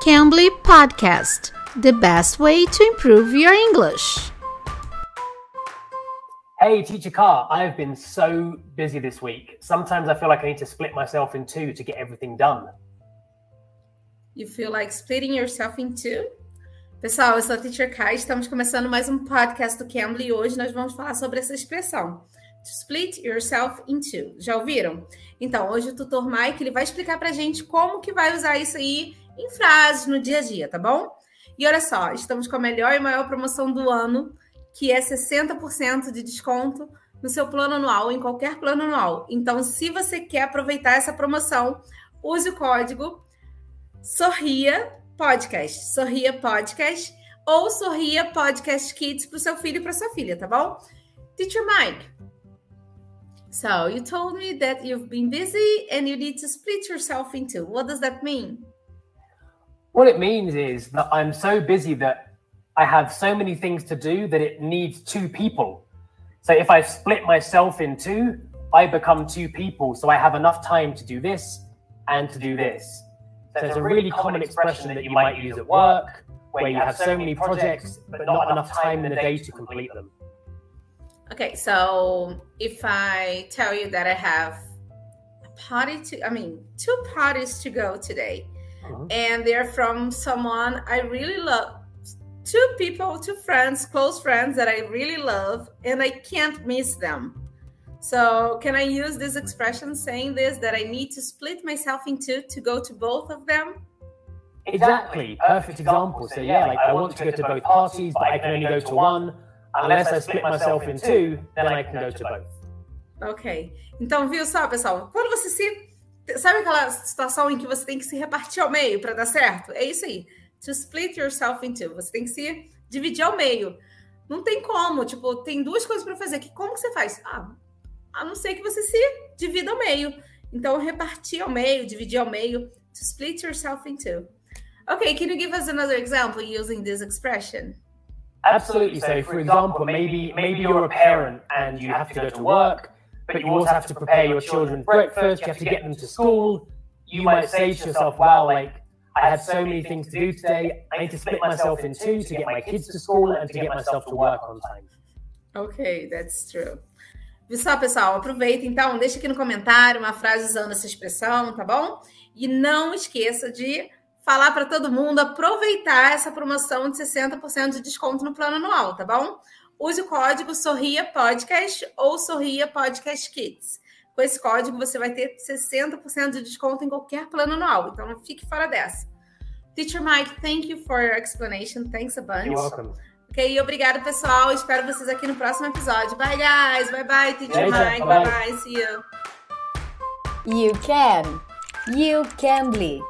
Cambly Podcast, the best way to improve your English. Hey, Teacher Car, I have been so busy this week. Sometimes I feel like I need to split myself in two to get everything done. You feel like splitting yourself in two? Pessoal, eu sou a Teacher Kai, estamos começando mais um podcast do Cambly e hoje nós vamos falar sobre essa expressão. To split yourself in two. Já ouviram? Então, hoje o tutor Mike ele vai explicar pra gente como que vai usar isso aí em frases no dia a dia, tá bom? E olha só, estamos com a melhor e maior promoção do ano, que é 60% de desconto no seu plano anual, em qualquer plano anual. Então, se você quer aproveitar essa promoção, use o código Sorria Podcast, Sorria Podcast ou Sorria Podcast Kids para o seu filho e para sua filha, tá bom? Teacher Mike, so you told me that you've been busy and you need to split yourself in two. What does that mean? What it means is that I'm so busy that I have so many things to do that it needs two people. So if I split myself in two, I become two people. So I have enough time to do this and to do this. So it's a really common expression that you might use at work, where you have so many projects, but not enough time in the day to complete them. Okay, so if I tell you that I have a party to, I mean, two parties to go today, Mhm. and they're from someone I really love. Two people, two friends, close friends that I really love, and I can't miss them. So, can I use this expression saying this that I need to split myself in two to go to both of them? Exactly. Perfect example. So yeah, like I want to go to both parties, but I can only go to one. Unless I split myself in two, then I can go to both. Ok. Então, viu só, pessoal? Quando você se. Sabe aquela situação em que você tem que se repartir ao meio para dar certo? É isso aí. To split yourself in two. Você tem que se dividir ao meio. Não tem como. Tipo, tem duas coisas para fazer. Que como que você faz? Ah, a não ser que você se divida ao meio. Então, repartir ao meio, dividir ao meio. To split yourself in two. Okay, can you give us another example using this expression? Absolutely. So, for example, maybe maybe you're a parent and you have to go to work, but you also have to prepare your children's breakfast. You have to get them to school. You might say to yourself, "Wow, like I have so many things to do today. I need to split myself in two to get my kids to school and to get myself to work on time." Ok, that's true. Viu só, pessoal? Aproveita então, deixa aqui no comentário uma frase usando essa expressão, tá bom? E não esqueça de falar para todo mundo aproveitar essa promoção de 60% de desconto no plano anual, tá bom? Use o código Sorria Podcast ou Sorria Podcast Kids. Com esse código você vai ter 60% de desconto em qualquer plano anual, então não fique fora dessa. Teacher Mike, thank you for your explanation. Thanks a bunch. You're welcome. Ok, obrigado, pessoal. Espero vocês aqui no próximo episódio. Bye, guys. Bye, bye, Teacher Mike. bye. Bye, bye. See you. You can. You can be.